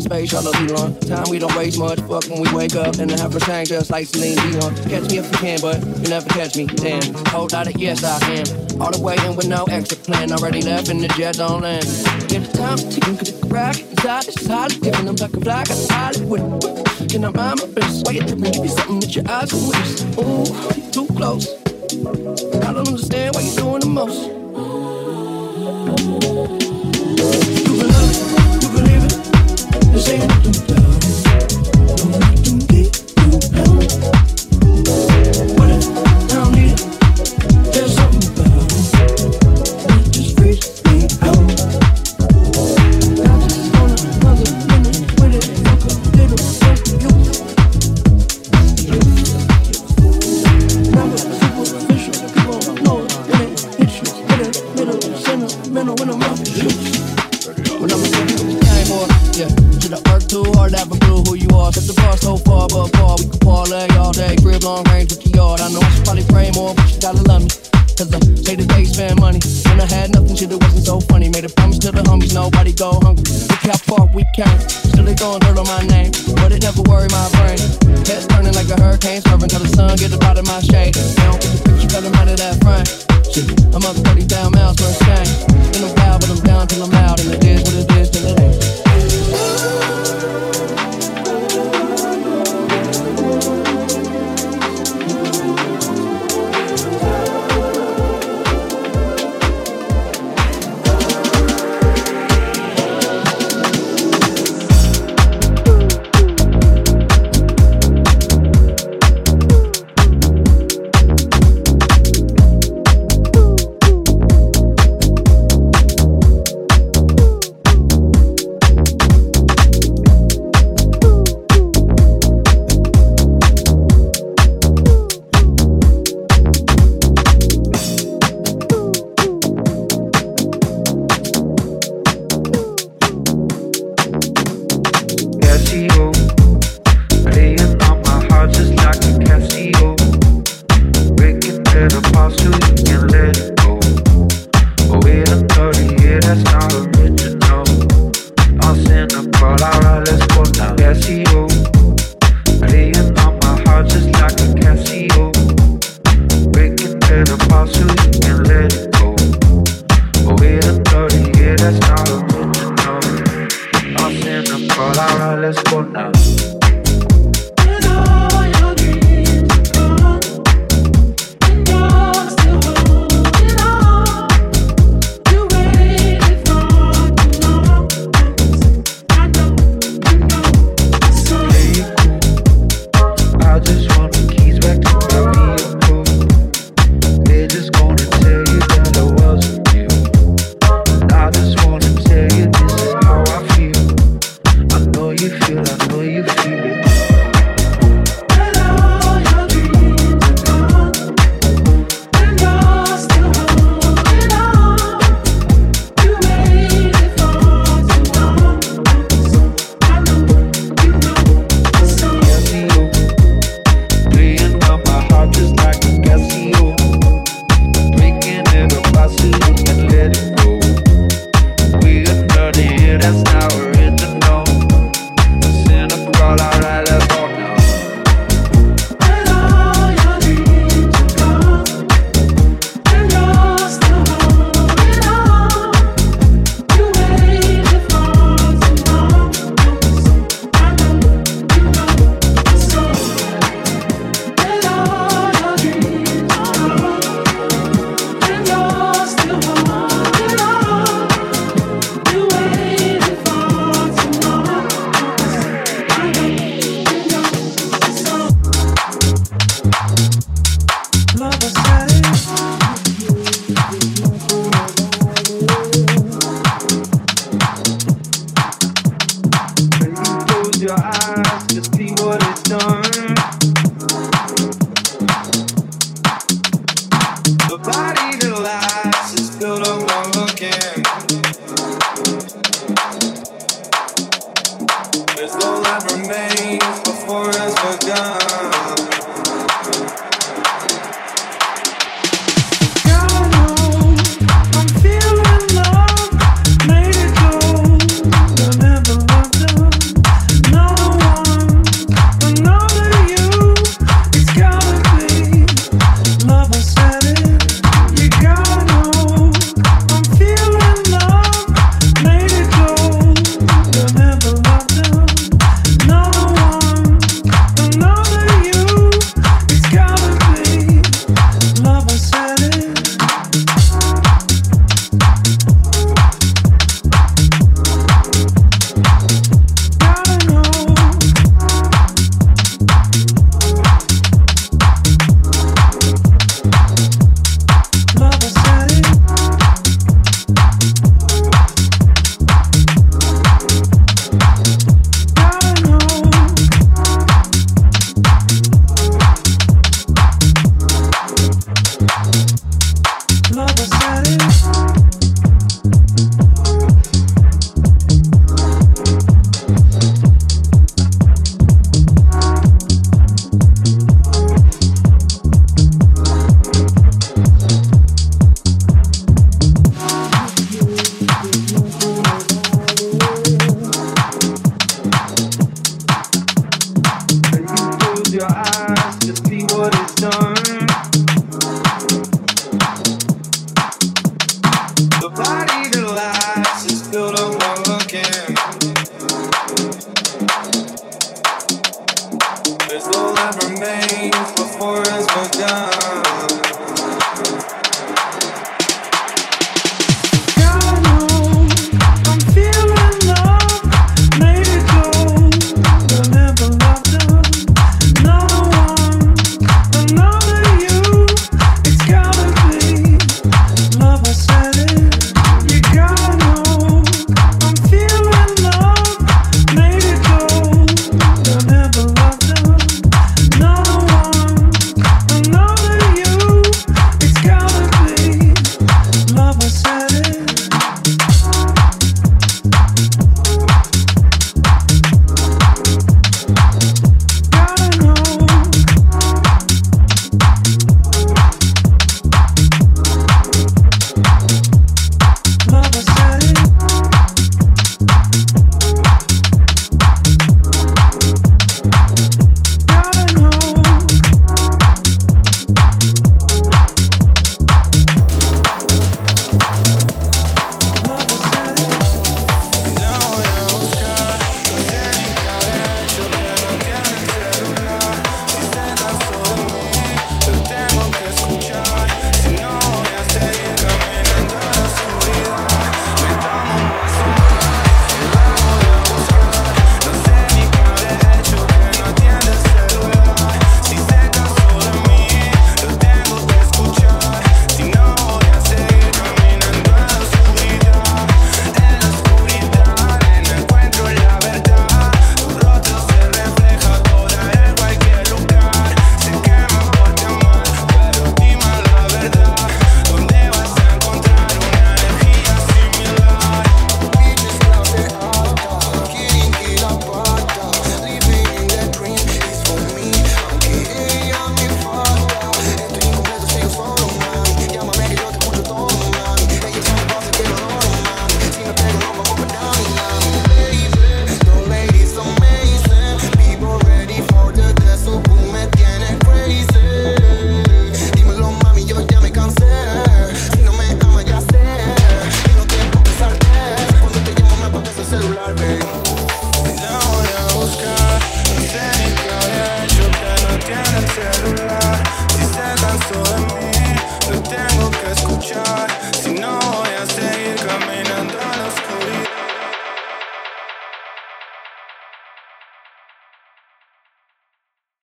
Eon. Space shuttle Elon. Time we don't waste much. Fuck when we wake up and have a change just like Celine Dion. Catch me if you can, but you never catch me. Damn. Hold out it, yes I am. All the way in with no exit plan. Already left in the jet don't land. Get the time ticking, could it crack inside this solid. Giving them like a flag, I Hollywood. Can I mind my business? You tripping? Give me something that your eyes can witness. Ooh, too close. I don't understand why you're doing the most. Work too hard have a clue who you are? Set the bar so far, but far we can parlay all day. Crib long range with the yard. I know should probably pray more, but you gotta love me. Cause I say the day spend money. When I had nothing, shit, it wasn't so funny. Made a promise to the homies, nobody go hungry. Look how far we came. Still they throwing dirt on my name, but it never worried my brain. Heads turning like a hurricane, swerving till the sun get up out of my shade. They don't get the picture, cut out of that frame. I'm up 30 down your eyes